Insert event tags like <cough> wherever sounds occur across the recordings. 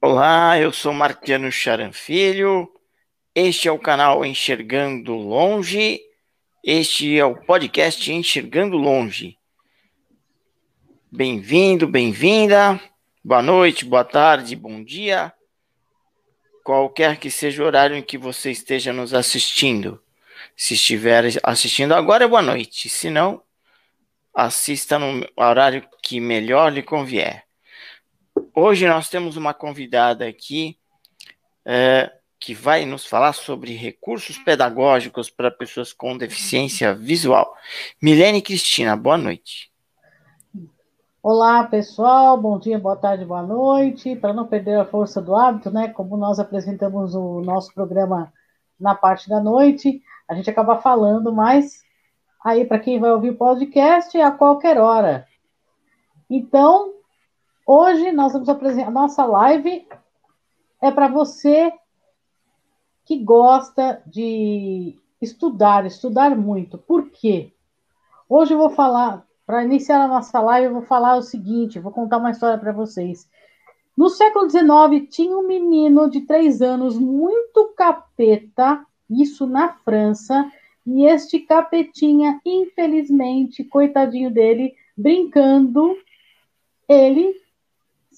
Olá, eu sou Marquiano Charanfilho. Este é o canal Enxergando Longe. Este é o podcast Enxergando Longe. Bem-vindo, bem-vinda. Boa noite, boa tarde, bom dia. Qualquer que seja o horário em que você esteja nos assistindo. Se estiver assistindo agora, é boa noite. Se não, assista no horário que melhor lhe convier. Hoje nós temos uma convidada aqui é, que vai nos falar sobre recursos pedagógicos para pessoas com deficiência visual. Milene Cristina, boa noite. Olá, pessoal. Bom dia, boa tarde, boa noite. Para não perder a força do hábito, né? Como nós apresentamos o nosso programa na parte da noite, a gente acaba falando mais aí para quem vai ouvir o podcast a qualquer hora. Então, hoje nós vamos apresentar a nossa live é para você que gosta de estudar, estudar muito. Por quê? Hoje eu vou falar, para iniciar a nossa live, eu vou falar o seguinte, vou contar uma história para vocês. No século XIX, tinha um menino de três anos muito capeta, isso na França, e este capetinha, infelizmente, coitadinho dele, brincando, ele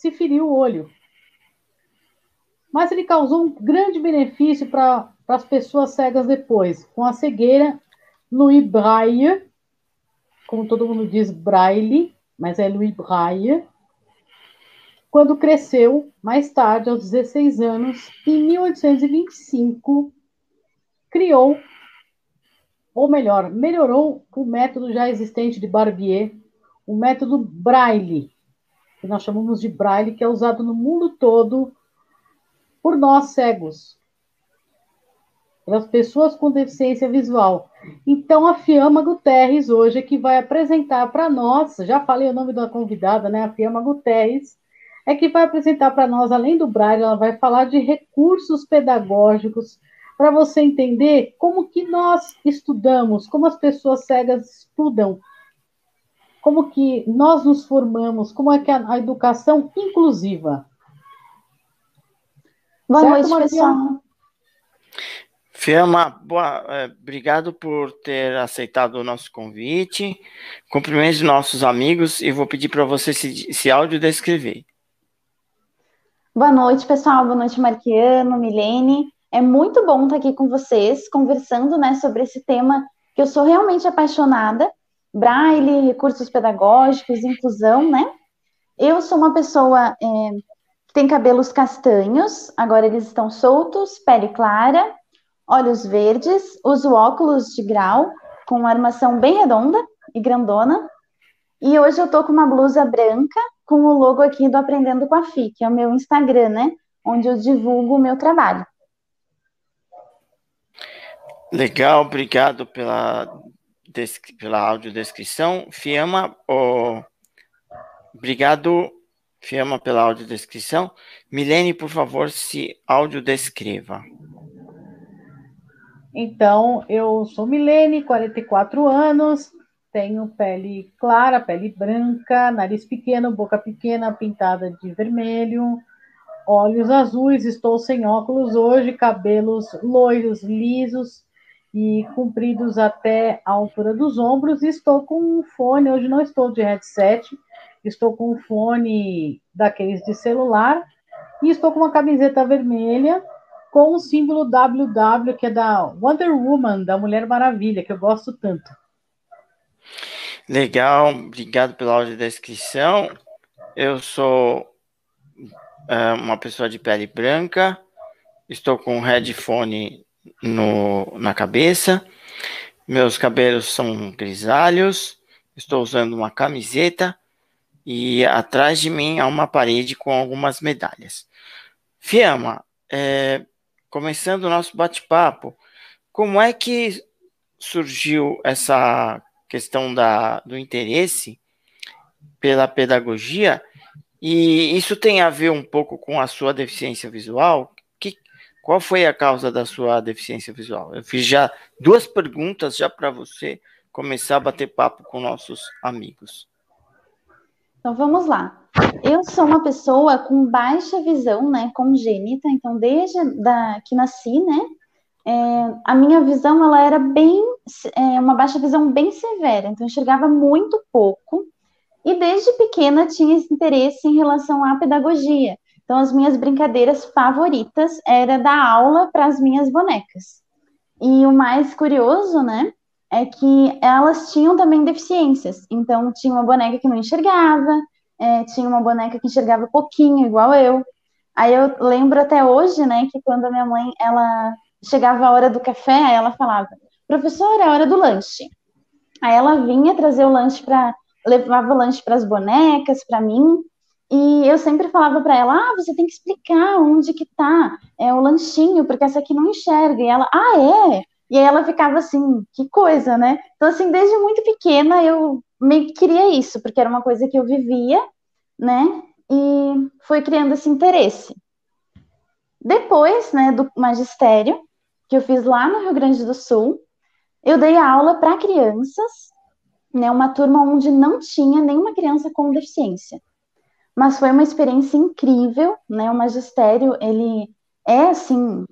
se feriu o olho. Mas ele causou um grande benefício para as pessoas cegas depois, com a cegueira Louis Braille, como todo mundo diz Braille, mas é Louis Braille, quando cresceu, mais tarde, aos 16 anos, em 1825, criou ou melhor, melhorou o método já existente de Barbier, o método Braille, que nós chamamos de Braille, que é usado no mundo todo por nós cegos, pelas pessoas com deficiência visual. Então, a Fiamma Guterres hoje é que vai apresentar para nós, já falei o nome da convidada, né? A Fiamma Guterres é que vai apresentar para nós, além do Braille, ela vai falar de recursos pedagógicos para você entender como que nós estudamos, como as pessoas cegas estudam, como que nós nos formamos, como é que a, a educação inclusiva. Boa certo, noite, pessoal. Fiamma, boa, é, obrigado por ter aceitado o nosso convite. Cumprimentos nossos amigos e vou pedir para você se, se áudio descrever. Boa noite, pessoal. Boa noite, Marquiano, Milene. É muito bom estar aqui com vocês, conversando né, sobre esse tema que eu sou realmente apaixonada. Braille, recursos pedagógicos, inclusão, né? Eu sou uma pessoa é, que tem cabelos castanhos, agora eles estão soltos, pele clara, olhos verdes, uso óculos de grau com uma armação bem redonda e grandona. E hoje eu tô com uma blusa branca com o logo aqui do Aprendendo com a FI, que é o meu Instagram, né? Onde eu divulgo o meu trabalho. Legal, obrigado pela, pela audiodescrição. Fiamma, oh, obrigado, Fiamma, pela audiodescrição. Milene, por favor, se audiodescreva. Então, eu sou Milene, 44 anos, tenho pele clara, pele branca, nariz pequeno, boca pequena, pintada de vermelho, olhos azuis, estou sem óculos hoje, cabelos loiros, lisos, e compridos até a altura dos ombros. Estou com um fone, hoje não estou de headset, estou com um fone daqueles de celular e estou com uma camiseta vermelha com o símbolo WW, que é da Wonder Woman, da Mulher Maravilha, que eu gosto tanto. Legal, obrigado pela audiodescrição. Eu sou é, uma pessoa de pele branca, estou com um headphone no, na cabeça. Meus cabelos são grisalhos. Estou usando uma camiseta e atrás de mim há uma parede com algumas medalhas. Fiamma, é, começando o nosso bate-papo, como é que surgiu essa questão da, do interesse pela pedagogia? E isso tem a ver um pouco com a sua deficiência visual? Qual foi a causa da sua deficiência visual? Eu fiz já duas perguntas já para você começar a bater papo com nossos amigos. Então vamos lá. eu sou uma pessoa com baixa visão, né, congênita, então desde da, que nasci, né, é, a minha visão ela era bem, é, uma baixa visão bem severa, então eu enxergava muito pouco, e desde pequena tinha esse interesse em relação à pedagogia. Então as minhas brincadeiras favoritas era dar aula para as minhas bonecas. E o mais curioso, né, é que elas tinham também deficiências. Então tinha uma boneca que não enxergava, é, tinha uma boneca que enxergava pouquinho, igual eu. Aí eu lembro até hoje, né, que quando a minha mãe, ela chegava a hora do café, ela falava, professora, é hora do lanche. Aí ela vinha trazer o lanche para, levava o lanche para as bonecas, para mim, e eu sempre falava para ela, ah, você tem que explicar onde que tá é, o lanchinho, porque essa aqui não enxerga. E ela, ah, é? E aí ela ficava assim, que coisa, né? Então, assim, desde muito pequena eu meio que queria isso, porque era uma coisa que eu vivia, né? E foi criando esse interesse. Depois, né, do magistério, que eu fiz lá no Rio Grande do Sul, eu dei aula para crianças, né, uma turma onde não tinha nenhuma criança com deficiência. Mas foi uma experiência incrível, né? O magistério, ele é assim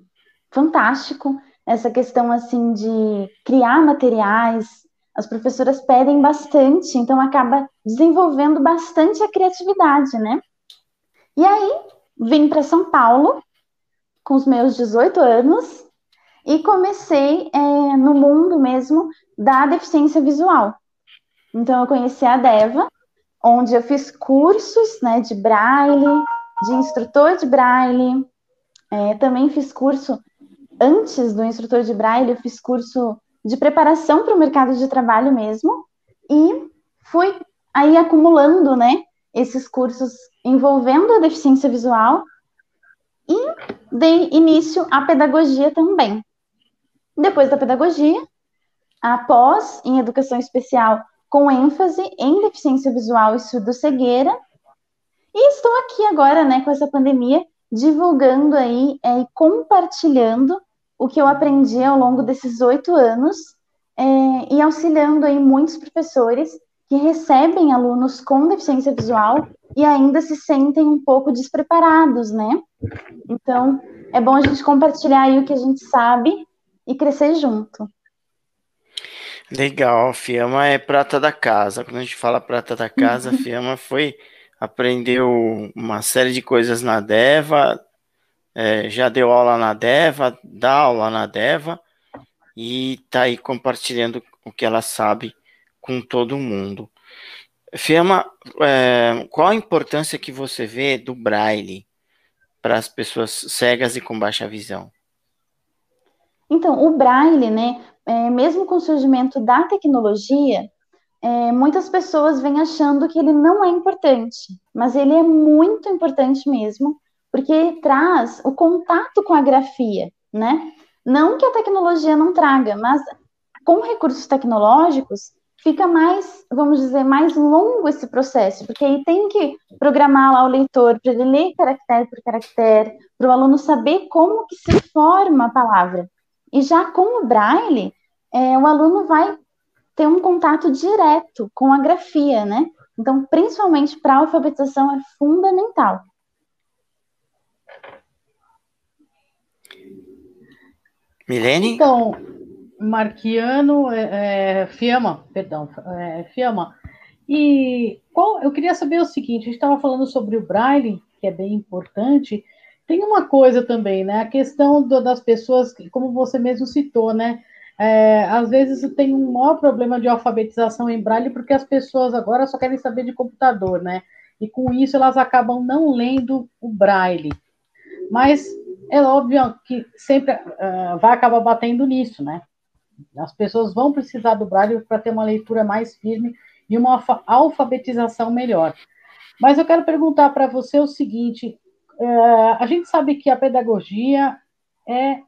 fantástico, essa questão assim de criar materiais, as professoras pedem bastante, então acaba desenvolvendo bastante a criatividade, né? E aí, vim para São Paulo com os meus 18 anos e comecei é, no mundo mesmo da deficiência visual. Então, eu conheci a Deva, onde eu fiz cursos né, de braille, de instrutor de braille, é, também fiz curso, antes do instrutor de braille, eu fiz curso de preparação para o mercado de trabalho mesmo, e fui aí acumulando, né, esses cursos envolvendo a deficiência visual e dei início à pedagogia também. Depois da pedagogia, após em educação especial com ênfase em deficiência visual e surdo-cegueira, e estou aqui agora, né, com essa pandemia, divulgando aí é, e compartilhando o que eu aprendi ao longo desses oito anos é, e auxiliando aí muitos professores que recebem alunos com deficiência visual e ainda se sentem um pouco despreparados, né? Então, é bom a gente compartilhar aí o que a gente sabe e crescer junto. Legal, Fiamma é prata da casa. Quando a gente fala prata da casa, Fiamma foi aprendeu uma série de coisas na Deva, é, já deu aula na Deva, dá aula na Deva e está aí compartilhando o que ela sabe com todo mundo. Fiamma, é, qual a importância que você vê do Braille para as pessoas cegas e com baixa visão? Então, o Braille, né, é, mesmo com o surgimento da tecnologia, é, muitas pessoas vêm achando que ele não é importante, mas ele é muito importante mesmo, porque traz o contato com a grafia, né? Não que a tecnologia não traga, mas com recursos tecnológicos fica mais, vamos dizer, mais longo esse processo, porque aí tem que programar lá o leitor para ele ler caractere por caractere, para o aluno saber como que se forma a palavra. E já com o Braille, é, o aluno vai ter um contato direto com a grafia, né? Então, principalmente para a alfabetização, é fundamental. Milene? Então, Marquiano, é, é, Fiamma, perdão, é, Fiamma. E qual, eu queria saber o seguinte: a gente estava falando sobre o Braille, que é bem importante. Tem uma coisa também, né? A questão do, das pessoas, como você mesmo citou, né? É, às vezes tem um maior problema de alfabetização em Braille, porque as pessoas agora só querem saber de computador, né? E com isso elas acabam não lendo o Braille. Mas é óbvio que sempre uh, vai acabar batendo nisso, né? As pessoas vão precisar do Braille para ter uma leitura mais firme e uma alfabetização melhor. Mas eu quero perguntar para você o seguinte: uh, a gente sabe que a pedagogia é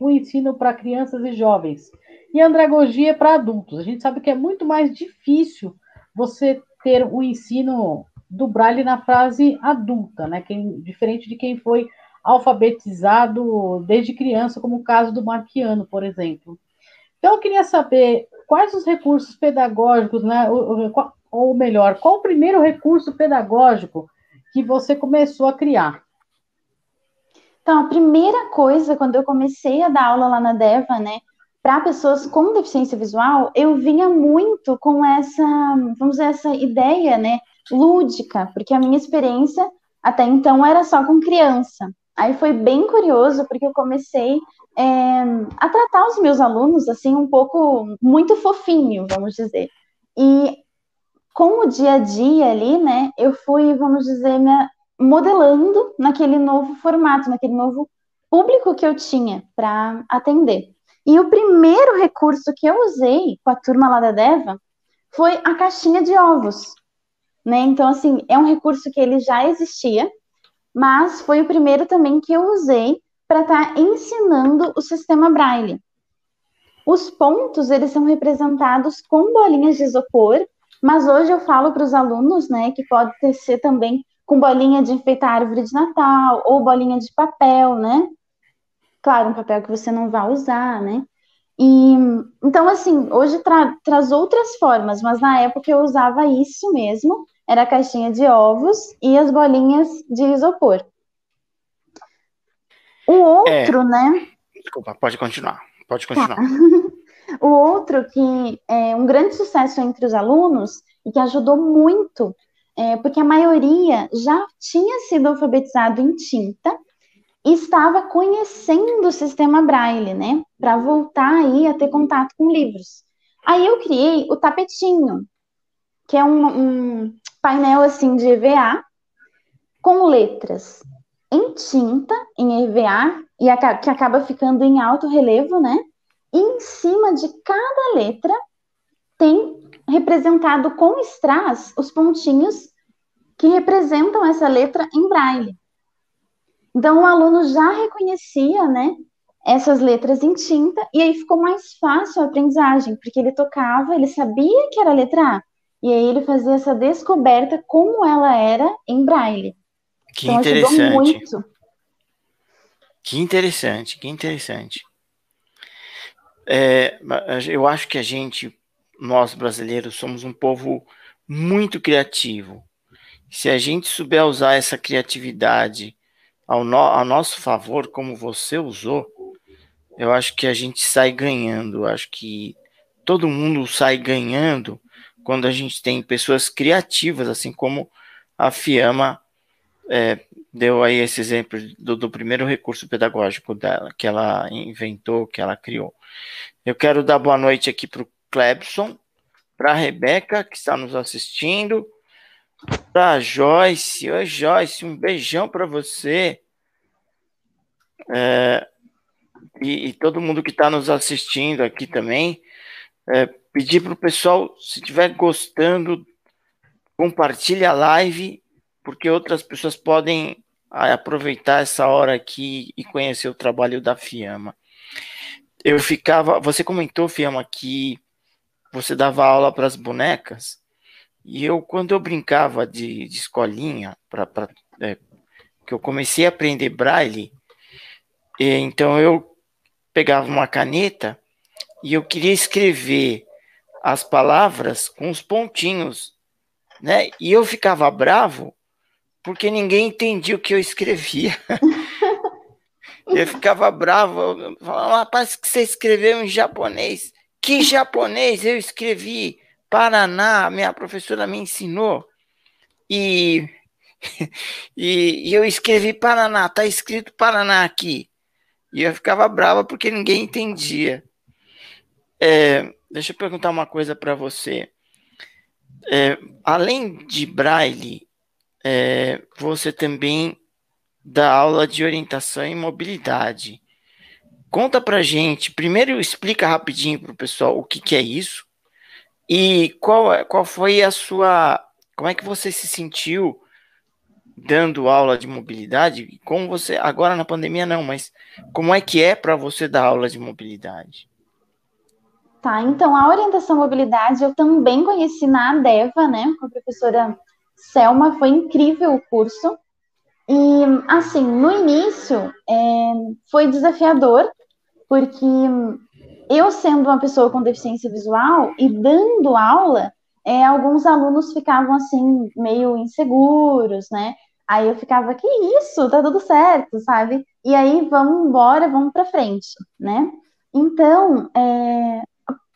o ensino para crianças e jovens, e andragogia é para adultos. A gente sabe que é muito mais difícil você ter o ensino do Braille na fase adulta, né? Quem, diferente de quem foi alfabetizado desde criança, como o caso do Marquiano, por exemplo. Então, eu queria saber quais os recursos pedagógicos, né? ou melhor, qual o primeiro recurso pedagógico que você começou a criar? Então, a primeira coisa, quando eu comecei a dar aula lá na DEVA, né, para pessoas com deficiência visual, eu vinha muito com essa, vamos dizer, essa ideia, né, lúdica, porque a minha experiência até então era só com criança. Aí foi bem curioso, porque eu comecei é, a tratar os meus alunos, assim, um pouco, muito fofinho, vamos dizer. E com o dia a dia ali, né, eu fui, vamos dizer, me modelando naquele novo formato, naquele novo público que eu tinha para atender. E o primeiro recurso que eu usei com a turma lá da Deva foi a caixinha de ovos. Né? Então, assim, é um recurso que ele já existia, mas foi o primeiro também que eu usei para estar tá ensinando o sistema Braille. Os pontos, eles são representados com bolinhas de isopor, mas hoje eu falo para os alunos, né, que pode ser também com bolinha de enfeitar árvore de Natal ou bolinha de papel, né? Claro, um papel que você não vai usar, né? E então, assim, hoje tra traz outras formas, mas na época eu usava isso mesmo, era a caixinha de ovos e as bolinhas de isopor. O outro, é... né? Desculpa, pode continuar. Pode continuar. Tá. <laughs> o outro que é um grande sucesso entre os alunos e que ajudou muito, é, porque a maioria já tinha sido alfabetizado em tinta e estava conhecendo o sistema Braille, né? Para voltar aí a ter contato com livros. Aí eu criei o tapetinho, que é um, um painel assim de EVA com letras em tinta, em EVA, e a, que acaba ficando em alto relevo, né? E em cima de cada letra tem representado com strass os pontinhos que representam essa letra em braille. Então o aluno já reconhecia, né, essas letras em tinta e aí ficou mais fácil a aprendizagem, porque ele tocava, ele sabia que era a letra A, e aí ele fazia essa descoberta como ela era em braille. Que então, interessante. muito. Que interessante, que interessante. É, eu acho que a gente, nós brasileiros, somos um povo muito criativo. Se a gente souber usar essa criatividade ao, no, ao nosso favor, como você usou, eu acho que a gente sai ganhando. Eu acho que todo mundo sai ganhando quando a gente tem pessoas criativas, assim como a Fiamma é, deu aí esse exemplo do, do, primeiro recurso pedagógico dela, que ela inventou, que ela criou. Eu quero dar boa noite aqui para o Clebson, para a Rebeca, que está nos assistindo, para a Joyce. Oi, Joyce, um beijão para você. É, e, e, todo mundo que está nos assistindo aqui também. É, pedir para o pessoal, se estiver gostando, compartilhe a live, porque outras pessoas podem ah, aproveitar essa hora aqui e conhecer o trabalho da Fiamma. Eu ficava, você comentou, Fiamma, que você dava aula para as bonecas, e eu, quando eu brincava de, de escolinha, pra, pra é, que eu comecei a aprender braille, então eu pegava uma caneta e eu queria escrever as palavras com os pontinhos, né? E eu ficava bravo porque ninguém entendia o que eu escrevia. <laughs> eu ficava bravo, eu falava, rapaz, que você escreveu em japonês. Que japonês? Eu escrevi Paraná, minha professora me ensinou. E, <laughs> e, e eu escrevi Paraná, tá escrito Paraná aqui. E eu ficava brava porque ninguém entendia. É, deixa eu perguntar uma coisa para você. É, além de braille, é, você também dá aula de orientação e mobilidade. Conta para gente, primeiro explica rapidinho para o pessoal o que, que é isso e qual, é, qual foi a sua. Como é que você se sentiu dando aula de mobilidade? Como você. Agora na pandemia não, mas como é que é para você dar aula de mobilidade? Tá, então a orientação mobilidade eu também conheci na ADEVA, né, com a professora Selma, foi incrível o curso. E, assim, no início é, foi desafiador, porque eu, sendo uma pessoa com deficiência visual e dando aula, é, alguns alunos ficavam assim, meio inseguros, né? Aí eu ficava, que isso, tá tudo certo, sabe? E aí vamos embora, vamos para frente, né? Então, é,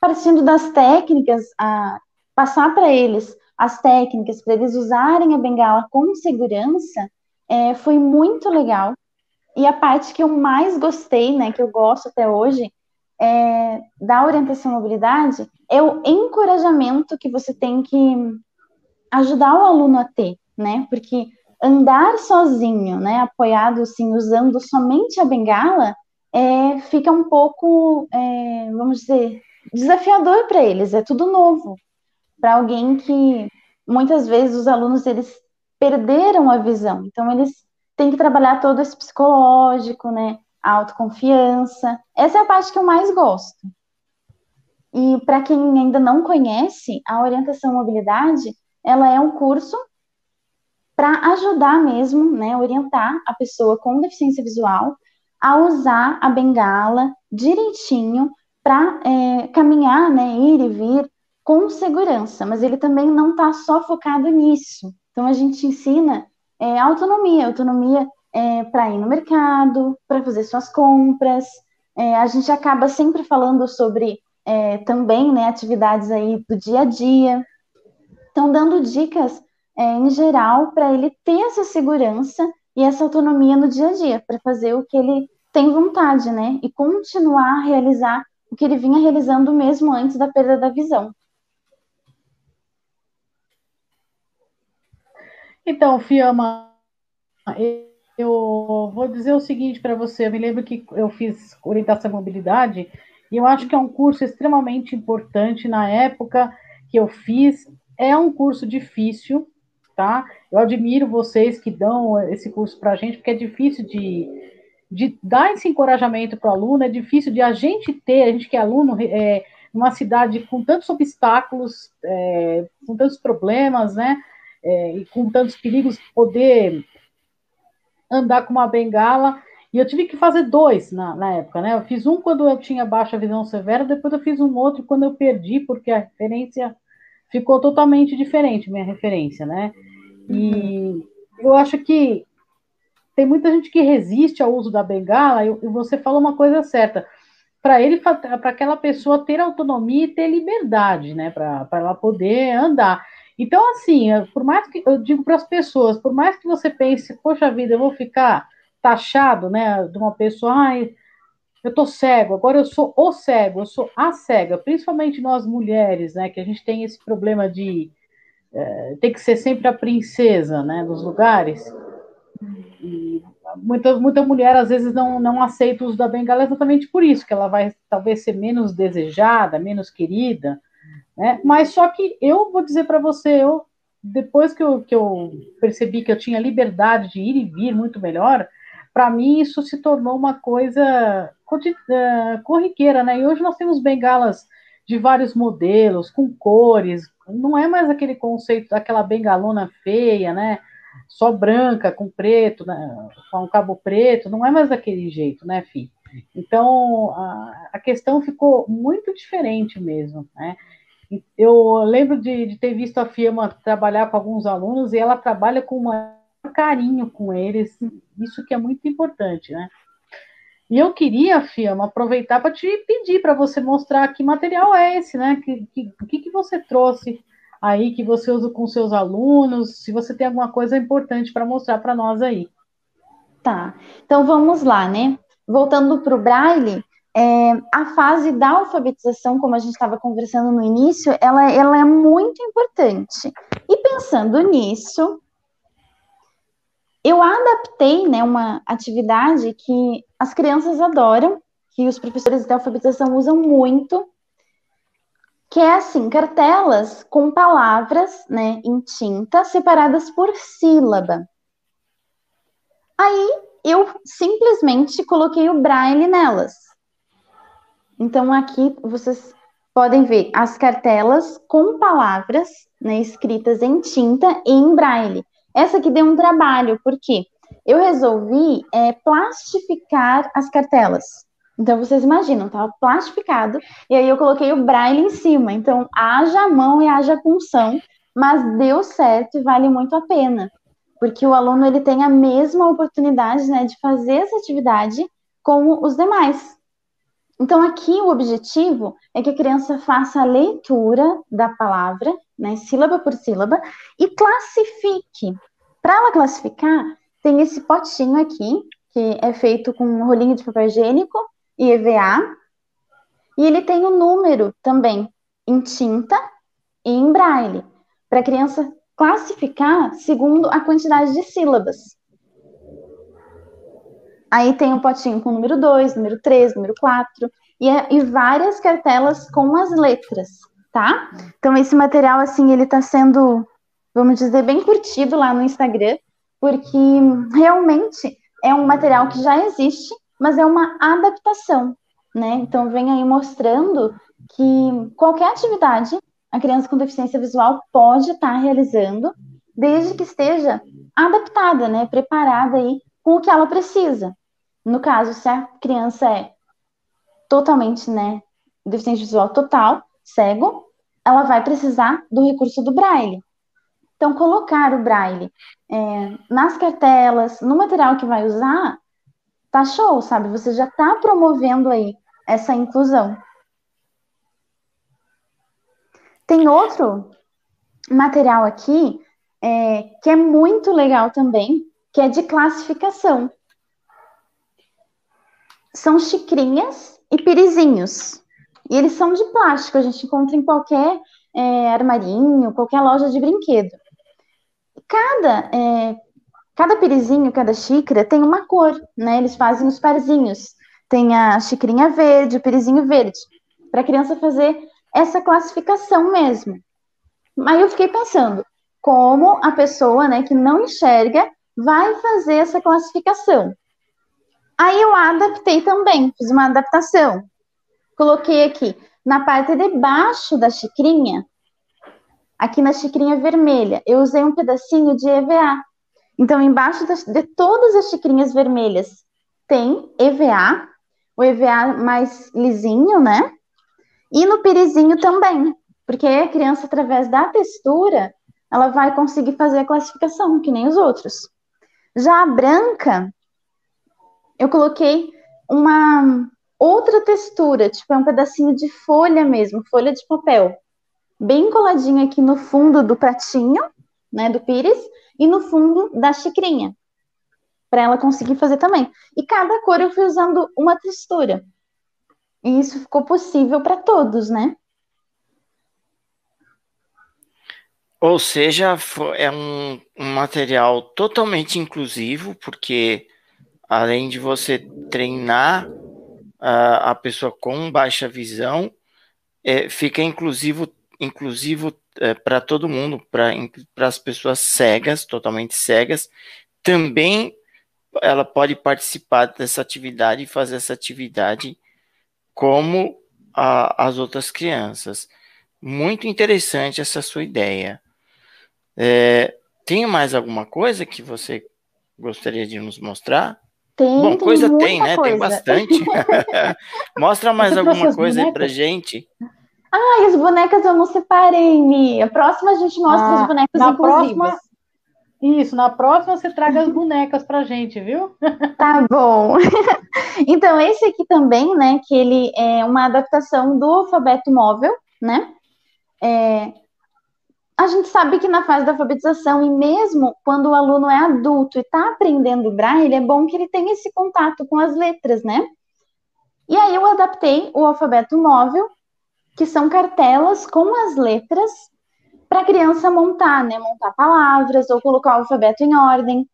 partindo das técnicas, a, passar para eles as técnicas para eles usarem a bengala com segurança é, foi muito legal. E a parte que eu mais gostei, né, que eu gosto até hoje, é, da orientação à mobilidade é o encorajamento que você tem que ajudar o aluno a ter, né? Porque andar sozinho, né, apoiado assim, usando somente a bengala, é, fica um pouco, é, vamos dizer, desafiador para eles. É tudo novo para alguém que muitas vezes os alunos eles perderam a visão. Então eles têm que trabalhar todo esse psicológico, né? A autoconfiança. Essa é a parte que eu mais gosto. E para quem ainda não conhece, a orientação mobilidade, ela é um curso para ajudar mesmo, né, orientar a pessoa com deficiência visual a usar a bengala direitinho para é, caminhar, né, ir e vir com segurança, mas ele também não está só focado nisso. Então a gente ensina é, autonomia, autonomia é, para ir no mercado, para fazer suas compras. É, a gente acaba sempre falando sobre é, também né, atividades aí do dia a dia. Então, dando dicas é, em geral para ele ter essa segurança e essa autonomia no dia a dia, para fazer o que ele tem vontade, né? E continuar a realizar o que ele vinha realizando mesmo antes da perda da visão. Então, Fiamma, eu vou dizer o seguinte para você. Eu me lembro que eu fiz orientação à mobilidade e eu acho que é um curso extremamente importante na época que eu fiz. É um curso difícil, tá? Eu admiro vocês que dão esse curso para a gente, porque é difícil de, de dar esse encorajamento para o aluno, é difícil de a gente ter, a gente que é aluno, é, numa cidade com tantos obstáculos, é, com tantos problemas, né? é, e com tantos perigos, poder andar com uma bengala. E eu tive que fazer dois na, na época, né? Eu fiz um quando eu tinha baixa visão severa, depois eu fiz um outro quando eu perdi, porque a referência ficou totalmente diferente, minha referência, né? E eu acho que tem muita gente que resiste ao uso da bengala, e você falou uma coisa certa. Para ele, para aquela pessoa ter autonomia e ter liberdade, né? Para ela poder andar. Então, assim, por mais que eu digo para as pessoas, por mais que você pense, poxa vida, eu vou ficar taxado, né, de uma pessoa, ai, eu tô cego, agora eu sou o cego, eu sou a cega, principalmente nós mulheres, né, que a gente tem esse problema de é, ter que ser sempre a princesa, né, dos lugares. E muita, muita mulher às vezes não, não aceita o uso da bengala exatamente por isso, que ela vai talvez ser menos desejada, menos querida, né? Mas só que eu vou dizer para você, eu, depois que eu, que eu percebi que eu tinha liberdade de ir e vir muito melhor, para mim isso se tornou uma coisa uh, corriqueira, né? E hoje nós temos bengalas de vários modelos, com cores, não é mais aquele conceito daquela bengalona feia, né? Só branca, com preto, né? com cabo preto, não é mais daquele jeito, né, Fi? Então, a, a questão ficou muito diferente mesmo, né? Eu lembro de, de ter visto a firma trabalhar com alguns alunos e ela trabalha com um carinho com eles, isso que é muito importante, né? E eu queria, Fiamma, aproveitar para te pedir para você mostrar que material é esse, né? Que, que, que você trouxe aí que você usa com seus alunos, se você tem alguma coisa importante para mostrar para nós aí. Tá, então vamos lá, né? Voltando para o Braille, é, a fase da alfabetização, como a gente estava conversando no início, ela, ela é muito importante. E pensando nisso, eu adaptei né, uma atividade que as crianças adoram, que os professores de alfabetização usam muito, que é assim, cartelas com palavras né, em tinta separadas por sílaba. Aí eu simplesmente coloquei o braille nelas. Então, aqui vocês podem ver as cartelas com palavras né, escritas em tinta e em braille. Essa aqui deu um trabalho, porque eu resolvi é, plastificar as cartelas. Então vocês imaginam, estava plastificado e aí eu coloquei o braille em cima. Então haja mão e haja punção, mas deu certo e vale muito a pena, porque o aluno ele tem a mesma oportunidade, né, de fazer essa atividade como os demais. Então aqui o objetivo é que a criança faça a leitura da palavra, né, sílaba por sílaba, e classifique. Para ela classificar, tem esse potinho aqui, que é feito com um rolinho de papel higiênico e EVA. E ele tem o um número também em tinta e em braille, para a criança classificar segundo a quantidade de sílabas. Aí tem um potinho com o número 2, número 3, número 4 e, e várias cartelas com as letras, tá? Então esse material, assim, ele está sendo, vamos dizer, bem curtido lá no Instagram, porque realmente é um material que já existe mas é uma adaptação, né? Então, vem aí mostrando que qualquer atividade a criança com deficiência visual pode estar tá realizando, desde que esteja adaptada, né? Preparada aí com o que ela precisa. No caso, se a criança é totalmente, né? Deficiente visual total, cego, ela vai precisar do recurso do braille. Então, colocar o braille é, nas cartelas, no material que vai usar, tá show, sabe? Você já tá promovendo aí essa inclusão. Tem outro material aqui é, que é muito legal também, que é de classificação. São xicrinhas e pirizinhos. E eles são de plástico, a gente encontra em qualquer é, armarinho, qualquer loja de brinquedo. Cada é, Cada pirizinho, cada xícara tem uma cor, né? Eles fazem os parzinhos. Tem a xicrinha verde, o pirizinho verde, para a criança fazer essa classificação mesmo. Aí eu fiquei pensando, como a pessoa, né, que não enxerga vai fazer essa classificação? Aí eu adaptei também, fiz uma adaptação. Coloquei aqui na parte de baixo da xicrinha, aqui na xicrinha vermelha, eu usei um pedacinho de EVA, então, embaixo de todas as xicrinhas vermelhas tem EVA, o EVA mais lisinho, né? E no pirizinho também, porque a criança, através da textura, ela vai conseguir fazer a classificação, que nem os outros. Já a branca, eu coloquei uma outra textura, tipo é um pedacinho de folha mesmo, folha de papel, bem coladinho aqui no fundo do pratinho, né, do pires, e no fundo da xicrinha, para ela conseguir fazer também. E cada cor eu fui usando uma textura. E isso ficou possível para todos, né? Ou seja, é um, um, material totalmente inclusivo, porque além de você treinar uh, a pessoa com baixa visão, é, fica inclusivo, inclusivo é, para todo mundo, para as pessoas cegas, totalmente cegas, também ela pode participar dessa atividade e fazer essa atividade como a, as outras crianças. Muito interessante essa sua ideia. É, tem mais alguma coisa que você gostaria de nos mostrar? Tem, Bom, tem coisa tem, né? Coisa. Tem bastante. <laughs> Mostra mais alguma coisa aí pra gente. Ah, as bonecas eu não separei, Mi. A próxima a gente mostra ah, as bonecas na inclusivas. Próxima, isso, na próxima você traga as bonecas pra gente, viu? <laughs> Tá bom. <laughs> então, esse aqui também, né, que ele é uma adaptação do alfabeto móvel, né? É, a gente sabe que na fase da alfabetização, e mesmo quando o aluno é adulto e está aprendendo braille, é bom que ele tenha esse contato com as letras, né? E aí eu adaptei o alfabeto móvel que são cartelas com as letras para a criança montar, né? Montar palavras ou colocar o alfabeto em ordem.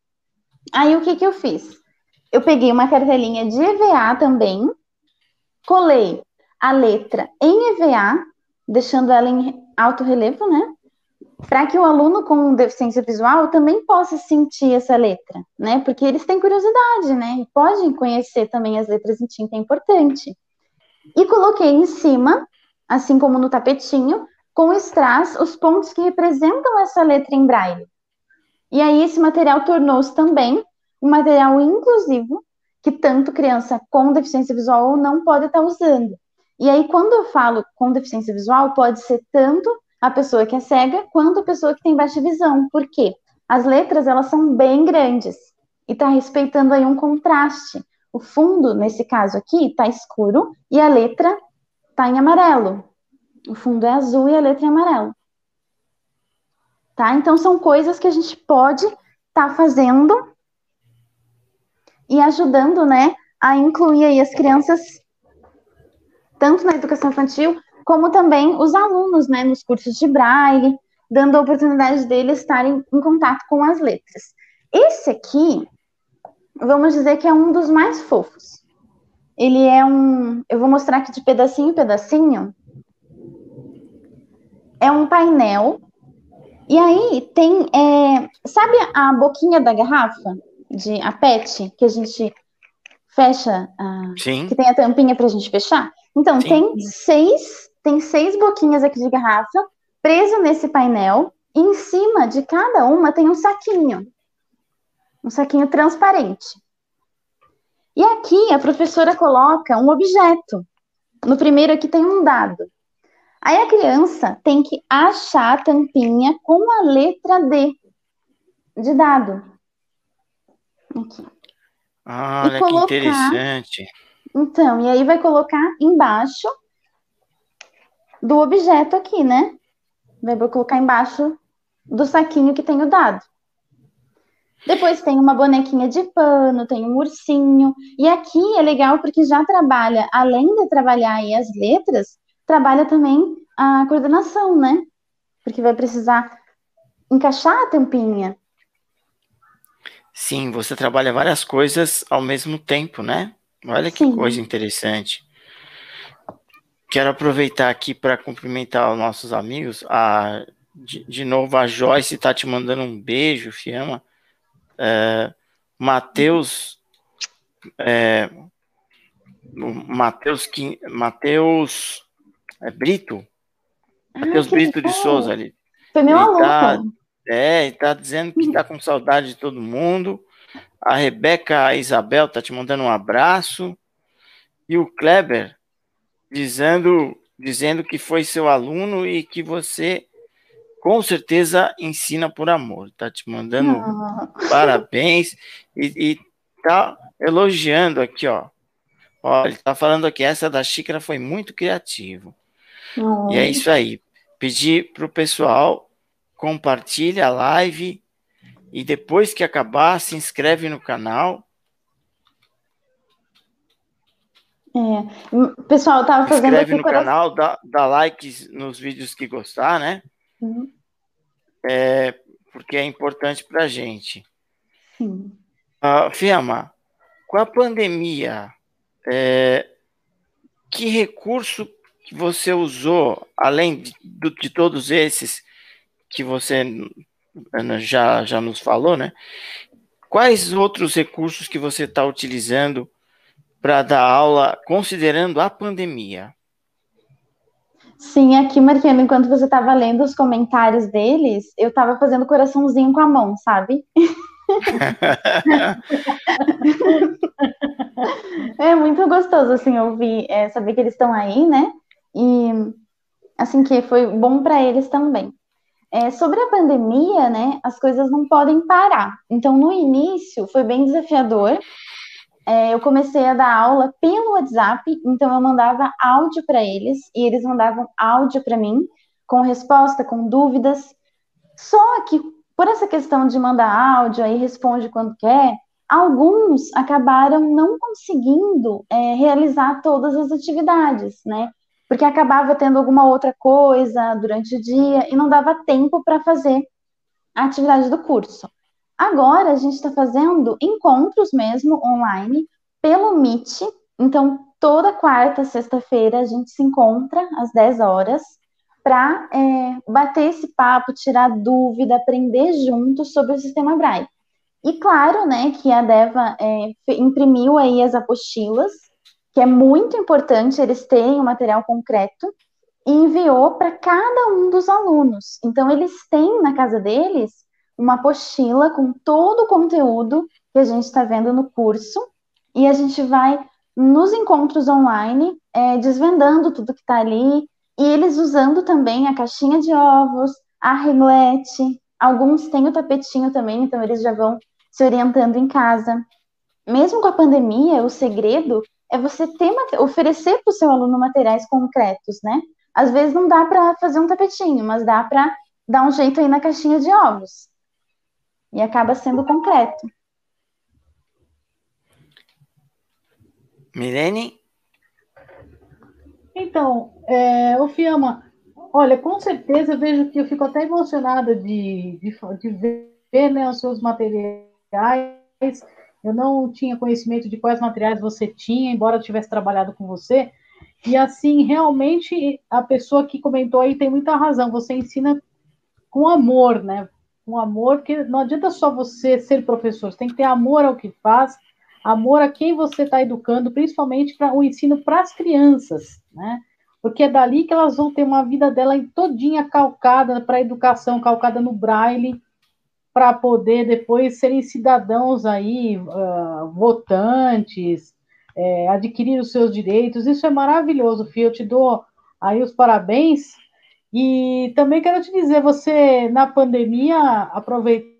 Aí o que, que eu fiz? Eu peguei uma cartelinha de EVA também, colei a letra em EVA, deixando ela em alto relevo, né? Para que o aluno com deficiência visual também possa sentir essa letra, né? Porque eles têm curiosidade, né? E podem conhecer também as letras em tinta, é importante. E coloquei em cima assim como no tapetinho, com strass os pontos que representam essa letra em braille. E aí esse material tornou-se também um material inclusivo que tanto criança com deficiência visual ou não pode estar usando. E aí, quando eu falo com deficiência visual, pode ser tanto a pessoa que é cega quanto a pessoa que tem baixa visão. Por quê? As letras, elas são bem grandes e está respeitando aí um contraste. O fundo, nesse caso aqui, está escuro e a letra está em amarelo. O fundo é azul e a letra é amarelo. Tá? Então, são coisas que a gente pode estar tá fazendo e ajudando, né, a incluir aí as crianças, tanto na educação infantil, como também os alunos, né, nos cursos de braille, dando a oportunidade deles estarem em contato com as letras. Esse aqui, vamos dizer que é um dos mais fofos. Ele é um, eu vou mostrar aqui de pedacinho em pedacinho. É um painel. E aí tem, é, sabe a boquinha da garrafa de a PET que a gente fecha, a, Sim. que tem a tampinha para a gente fechar? Então Sim. tem seis, tem seis boquinhas aqui de garrafa preso nesse painel. E em cima de cada uma tem um saquinho, um saquinho transparente. E aqui a professora coloca um objeto. No primeiro aqui tem um dado. Aí a criança tem que achar a tampinha com a letra D de dado. Aqui. Ah, E olha colocar- que interessante. Então, e aí vai colocar embaixo do objeto aqui, né? Vai colocar embaixo do saquinho que tem o dado. Depois tem uma bonequinha de pano, tem um ursinho. E aqui é legal porque já trabalha, além de trabalhar aí as letras, trabalha também a coordenação, né? Porque vai precisar encaixar a tampinha. Sim, você trabalha várias coisas ao mesmo tempo, né? Olha que Sim. coisa interessante. Quero aproveitar aqui para cumprimentar os nossos amigos. A, de, de novo, a Joyce está te mandando um beijo, Fiamma. É, Matheus. É, Matheus Matheus é, Brito. Matheus Ah, Brito de. Souza ali. Foi meu aluno. tá- É, e tá dizendo que tá com saudade de todo mundo. A Rebeca Isabel tá te mandando um abraço. E o Kleber dizendo, dizendo que foi seu aluno e que você com certeza ensina por amor. Tá te mandando Ah, parabéns e, e tá elogiando aqui, ó. Ó, ele tá falando aqui, essa da xícara foi muito criativo. não. E é isso aí. Pedir para o pessoal compartilha a live e depois que acabar se inscreve no canal. É. Pessoal, eu tava Se fazendo inscreve no coração. canal, dá, dá likes nos vídeos que gostar, né? Uhum, É, porque é importante para a gente. Sim. Uh, Fiamma, com a pandemia, é, que recurso que você usou, além de, de todos esses que você Ana, já, já nos falou, né? Quais outros recursos que você está utilizando para dar aula, considerando a pandemia? Sim, aqui, Mariana, enquanto você estava lendo os comentários deles, eu estava fazendo coraçãozinho com a mão, sabe? <laughs> É muito gostoso, assim, ouvir, é, saber que eles estão aí, né? E, assim, que foi bom para eles também. É, sobre a pandemia, né, as coisas não podem parar. Então, no início, foi bem desafiador. É, eu comecei a dar aula pelo WhatsApp, então eu mandava áudio para eles e eles mandavam áudio para mim, com resposta, com dúvidas. Só que, por essa questão de mandar áudio, aí responde quando quer, alguns acabaram não conseguindo é, realizar todas as atividades, né? Porque acabava tendo alguma outra coisa durante o dia e não dava tempo para fazer a atividade do curso. Agora a gente está fazendo encontros mesmo online pelo Meet. Então, toda quarta, sexta-feira a gente se encontra às 10 horas para é, bater esse papo, tirar dúvida, aprender juntos sobre o sistema Braille. E claro, né, que a Deva é, imprimiu aí as apostilas, que é muito importante eles terem o material concreto, e enviou para cada um dos alunos. Então, eles têm na casa deles uma apostila com todo o conteúdo que a gente está vendo no curso, e a gente vai nos encontros online é, desvendando tudo que está ali e eles usando também a caixinha de ovos, a reglete, alguns têm o tapetinho também, então eles já vão se orientando em casa. Mesmo com a pandemia, o segredo é você ter, oferecer para o seu aluno materiais concretos, né? Às vezes não dá para fazer um tapetinho, mas dá para dar um jeito aí na caixinha de ovos. E acaba sendo concreto. Milene? Então, é, o Fiamma, olha, com certeza eu vejo que eu fico até emocionada de, de, de ver né, os seus materiais. Eu não tinha conhecimento de quais materiais você tinha, embora eu tivesse trabalhado com você. E assim, realmente, a pessoa que comentou aí tem muita razão. Você ensina com amor, né? Com amor, porque não adianta só você ser professor, você tem que ter amor ao que faz, amor a quem você está educando, principalmente para o ensino para as crianças, né? Porque é dali que elas vão ter uma vida dela todinha calcada para a educação, calcada no braille, para poder depois serem cidadãos aí, uh, votantes, é, adquirir os seus direitos. Isso é maravilhoso, Fio. Eu te dou aí os parabéns. E também quero te dizer, você na pandemia aproveitou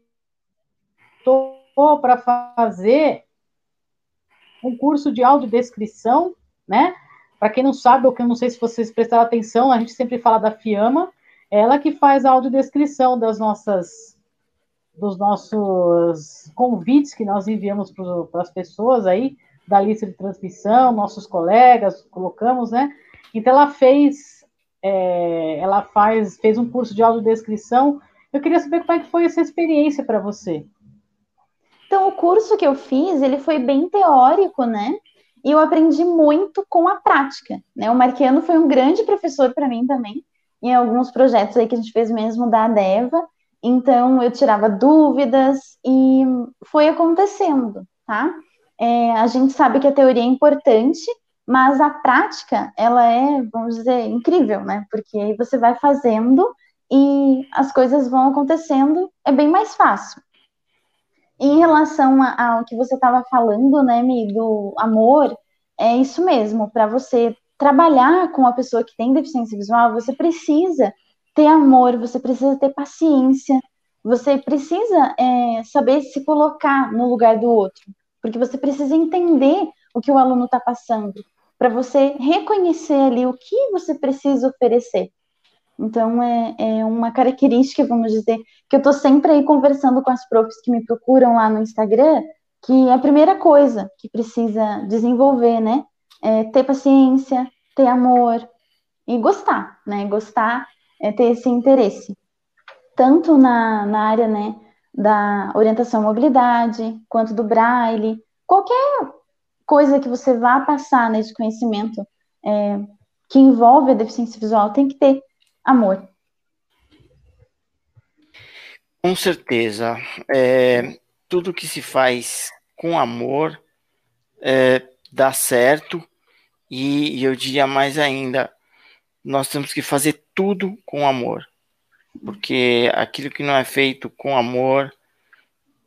para fazer um curso de audiodescrição, né? Para quem não sabe, ou que eu não sei se vocês prestaram atenção, a gente sempre fala da Fiamma, ela que faz a audiodescrição das nossas dos nossos convites que nós enviamos para as pessoas aí da lista de transmissão, nossos colegas colocamos, né? Então ela fez, é, ela faz, fez um curso de audiodescrição. Eu queria saber como é que foi essa experiência para você. Então, o curso que eu fiz, ele foi bem teórico, né? E eu aprendi muito com a prática, né? O Marquiano foi um grande professor para mim também, em alguns projetos aí que a gente fez mesmo da ADEVA. Então, eu tirava dúvidas e foi acontecendo, tá? É, a gente sabe que a teoria é importante, mas a prática, ela é, vamos dizer, incrível, né? Porque aí você vai fazendo e as coisas vão acontecendo, é bem mais fácil. Em relação ao que você estava falando, né, Mi, do amor, é isso mesmo. Para você trabalhar com a pessoa que tem deficiência visual, você precisa ter amor, você precisa ter paciência, você precisa é, saber se colocar no lugar do outro, porque você precisa entender o que o aluno está passando, para você reconhecer ali o que você precisa oferecer. Então, é, é uma característica, vamos dizer, que eu estou sempre aí conversando com as profs que me procuram lá no Instagram, que é a primeira coisa que precisa desenvolver, né? É ter paciência, ter amor e gostar, né? Gostar é ter esse interesse. Tanto na, na área, né, da orientação à mobilidade, quanto do braille, qualquer coisa que você vá passar nesse conhecimento é, que envolve a deficiência visual tem que ter amor. Com certeza. É, tudo que se faz com amor é, dá certo. E, e eu diria mais ainda, nós temos que fazer tudo com amor. Porque aquilo que não é feito com amor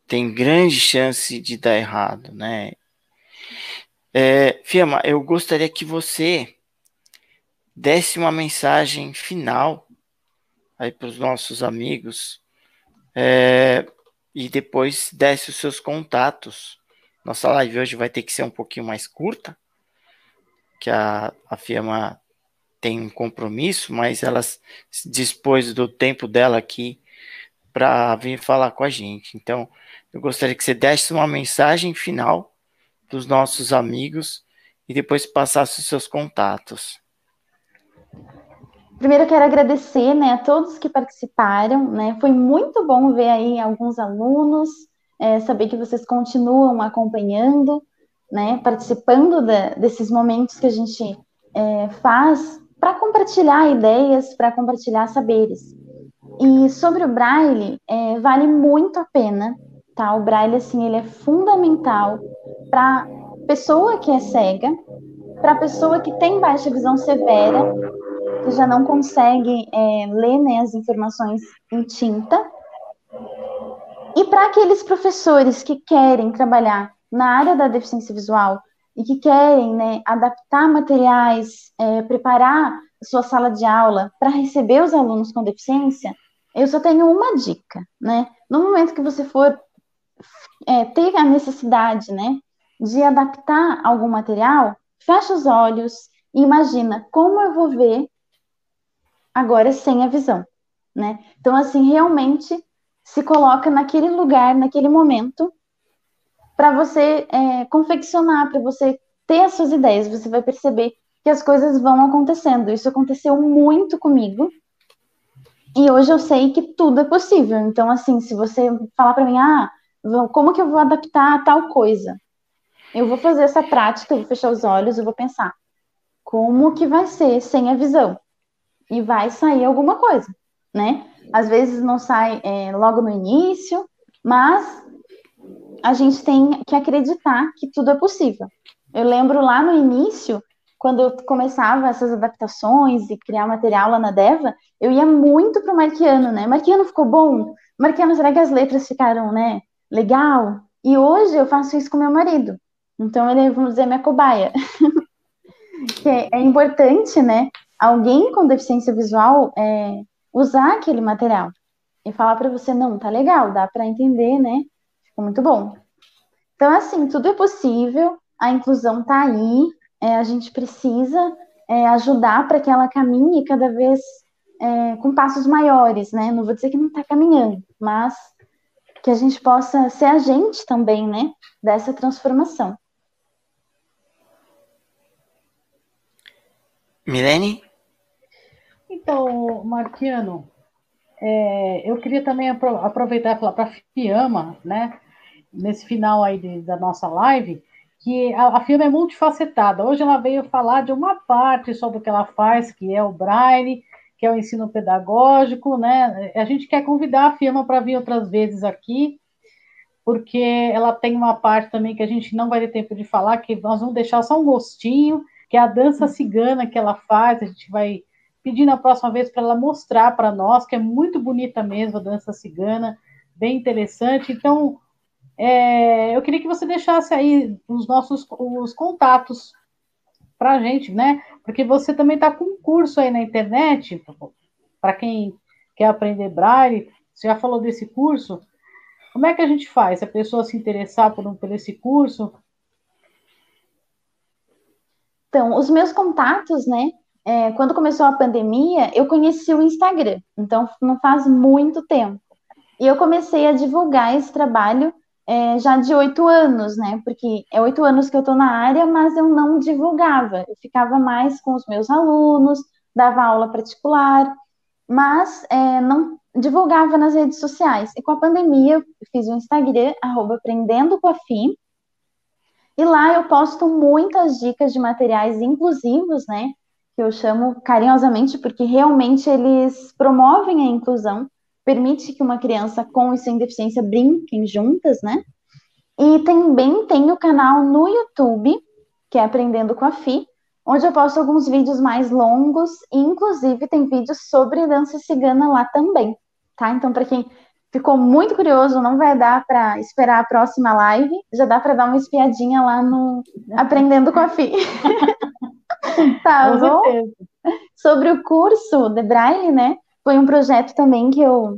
tem grande chance de dar errado, né? É, Fiamma, eu gostaria que você desse uma mensagem final aí para os nossos amigos é, e depois desse os seus contatos. Nossa live hoje vai ter que ser um pouquinho mais curta, que a, a firma tem um compromisso, mas ela dispôs do tempo dela aqui para vir falar com a gente. Então, eu gostaria que você desse uma mensagem final dos nossos amigos e depois passasse os seus contatos. Primeiro, quero agradecer né, a todos que participaram. Né? Foi muito bom ver aí alguns alunos, é, saber que vocês continuam acompanhando, né, participando desses momentos que a gente é, faz para compartilhar ideias, para compartilhar saberes. E sobre o Braille, é, vale muito a pena, tá? O Braille, assim, ele é fundamental para pessoa que é cega, para pessoa que tem baixa visão severa que já não consegue é, ler né, as informações em tinta. E para aqueles professores que querem trabalhar na área da deficiência visual e que querem né, adaptar materiais, é, preparar sua sala de aula para receber os alunos com deficiência, eu só tenho uma dica, né? No momento que você for é, ter a necessidade, né, de adaptar algum material, fecha os olhos e imagina como eu vou ver agora sem a visão, né? Então, assim, realmente se coloca naquele lugar, naquele momento, para você é, confeccionar, para você ter as suas ideias. Você vai perceber que as coisas vão acontecendo. Isso aconteceu muito comigo. E hoje eu sei que tudo é possível. Então, assim, se você falar para mim, ah, como que eu vou adaptar a tal coisa? Eu vou fazer essa prática, eu vou fechar os olhos, eu vou pensar como que vai ser sem a visão e vai sair alguma coisa, né? Às vezes não sai é, logo no início, mas a gente tem que acreditar que tudo é possível. Eu lembro lá no início, quando eu começava essas adaptações e criar material lá na Deva, eu ia muito pro Marquiano, né? Marquiano ficou bom? Marquiano, será que as letras ficaram, né? Legal? E hoje eu faço isso com meu marido. Então ele, vamos dizer, minha cobaia. <laughs> que é, é importante, né? alguém com deficiência visual é, usar aquele material e falar para você, não, tá legal, dá para entender, né? Ficou muito bom. Então, assim, tudo é possível, a inclusão tá aí, é, a gente precisa é, ajudar para que ela caminhe cada vez é, com passos maiores, né? Não vou dizer que não está caminhando, mas que a gente possa ser agente também, né? Dessa transformação. Milene? Então, Marquiano, é, eu queria também aproveitar e falar para a Fiamma, né, nesse final aí de, da nossa live, que a, a Fiamma é multifacetada. Hoje ela veio falar de uma parte sobre o que ela faz, que é o Braille, que é o ensino pedagógico, né? A gente quer convidar a Fiamma para vir outras vezes aqui, porque ela tem uma parte também que a gente não vai ter tempo de falar, que nós vamos deixar só um gostinho, que é a dança cigana que ela faz, a gente vai pedir na próxima vez para ela mostrar para nós, que é muito bonita mesmo a dança cigana, bem interessante. Então, é, eu queria que você deixasse aí os nossos os contatos para a gente, né? Porque você também está com um curso aí na internet, para quem quer aprender braille, você já falou desse curso. Como é que a gente faz? Se a pessoa se interessar por, por esse curso? Então, os meus contatos, né? é, quando começou a pandemia, eu conheci o Instagram, então não faz muito tempo. E eu comecei a divulgar esse trabalho é, já de oito anos, né? Porque é oito anos que eu estou na área, mas eu não divulgava. Eu ficava mais com os meus alunos, dava aula particular, mas é, não divulgava nas redes sociais. E com a pandemia, eu fiz o Instagram, arroba aprendendo com a e lá eu posto muitas dicas de materiais inclusivos, né? que eu chamo carinhosamente porque realmente eles promovem a inclusão, permite que uma criança com e sem deficiência brinquem juntas, né? E também tem o canal no YouTube, que é Aprendendo com a Fi, onde eu posto alguns vídeos mais longos e inclusive tem vídeos sobre dança cigana lá também, tá? Então para quem ficou muito curioso, não vai dar para esperar a próxima live, já dá para dar uma espiadinha lá no Aprendendo com a Fi. <laughs> tá bom? Sobre o curso de Braille, né? Foi um projeto também que eu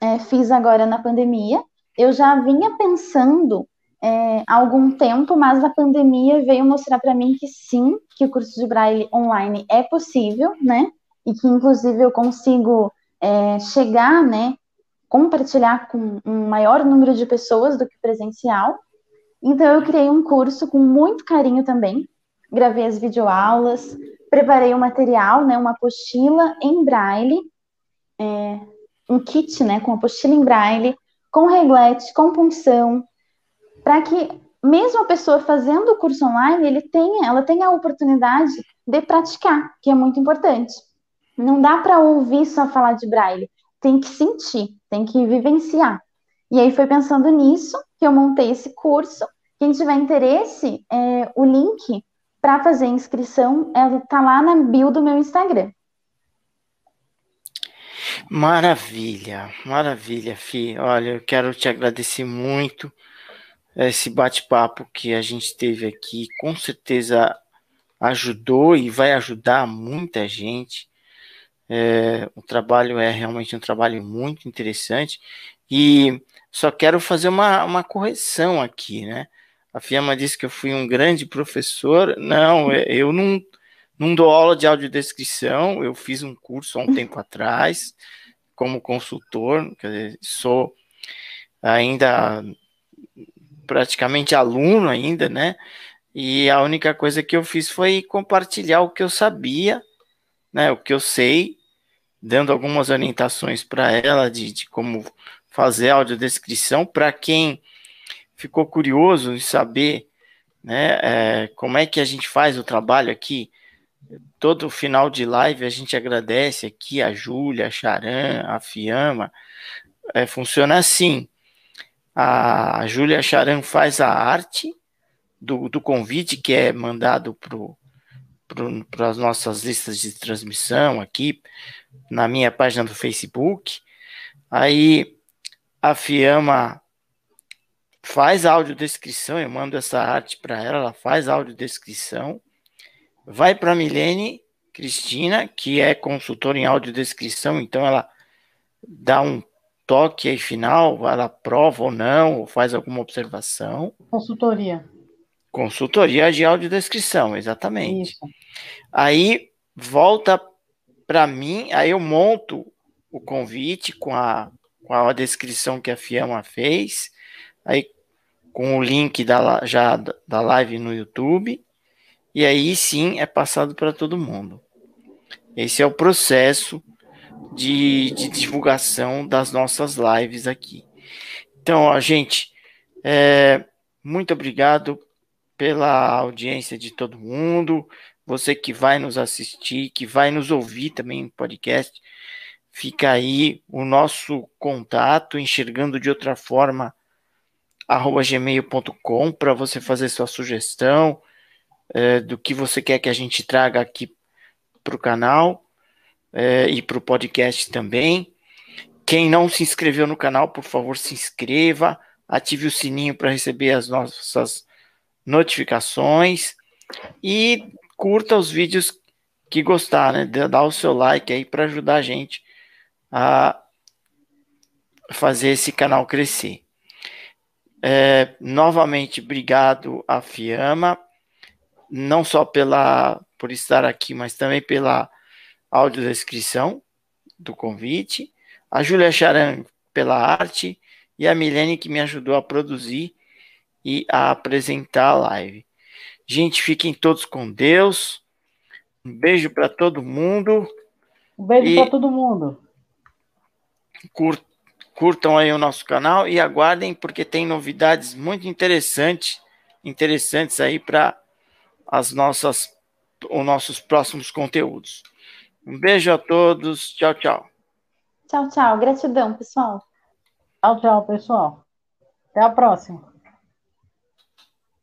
é, fiz agora na pandemia. Eu já vinha pensando é, há algum tempo, mas a pandemia veio mostrar para mim que sim, que o curso de Braille online é possível, né? E que inclusive eu consigo é, chegar, né? Compartilhar com um maior número de pessoas do que presencial. Então eu criei um curso com muito carinho também, gravei as videoaulas, preparei o um material, né, uma apostila em braille, é, um kit, né, com apostila em braille, com reglete, com punção, para que mesmo a pessoa fazendo o curso online, ele tenha, ela tenha a oportunidade de praticar, que é muito importante. Não dá para ouvir só falar de braille, tem que sentir, tem que vivenciar. E aí foi pensando nisso que eu montei esse curso. Quem tiver interesse, é, o link para fazer inscrição, ela tá lá na bio do meu Instagram. Maravilha, maravilha, Fi. Olha, eu quero te agradecer muito esse bate-papo que a gente teve aqui com certeza ajudou e vai ajudar muita gente. É, o trabalho é realmente um trabalho muito interessante e só quero fazer uma, uma correção aqui, né? A Fiamma disse que eu fui um grande professor. Não, eu não, não dou aula de audiodescrição. Eu fiz um curso há um tempo atrás como consultor, quer dizer, sou ainda praticamente aluno ainda, né? E a única coisa que eu fiz foi compartilhar o que eu sabia, né? O que eu sei, dando algumas orientações para ela de, de como fazer audiodescrição para quem ficou curioso em saber né, é, como é que a gente faz o trabalho aqui. Todo final de live a gente agradece aqui a Júlia, a Charan, a Fiamma. É, funciona assim. A Júlia Charan faz a arte do, do convite que é mandado para as nossas listas de transmissão aqui na minha página do Facebook. Aí a Fiamma faz audiodescrição, eu mando essa arte para ela, ela faz audiodescrição, vai para a Milene Cristina, que é consultora em audiodescrição, então ela dá um toque aí final, ela prova ou não, ou faz alguma observação. Consultoria. Consultoria de audiodescrição, exatamente. Isso. Aí volta para mim, aí eu monto o convite com a, com a descrição que a Fiamma fez, aí com o link da, já da live no YouTube, e aí sim é passado para todo mundo. Esse é o processo de, de, divulgação das nossas lives aqui. Então, a gente, é, muito obrigado pela audiência de todo mundo, você que vai nos assistir, que vai nos ouvir também em podcast, fica aí o nosso contato, enxergando de outra forma arroba gmail.com para você fazer sua sugestão é, do que você quer que a gente traga aqui para o canal é, e para o podcast também. Quem não se inscreveu no canal, por favor, se inscreva, ative o sininho para receber as nossas notificações e curta os vídeos que gostar, né? Dá o seu like aí para ajudar a gente a fazer esse canal crescer. É, novamente, obrigado a Fiamma, não só pela, por estar aqui, mas também pela audiodescrição do convite, a Júlia Charan pela arte e a Milene que me ajudou a produzir e a apresentar a live. Gente, fiquem todos com Deus. Um beijo para todo mundo. Um beijo para todo mundo. Curta curtam aí o nosso canal e aguardem porque tem novidades muito interessantes, interessantes aí para as nossas os nossos próximos conteúdos. Um beijo a todos. Tchau, tchau. Tchau, tchau. Gratidão, pessoal. Tchau, tchau, pessoal. Até a próxima.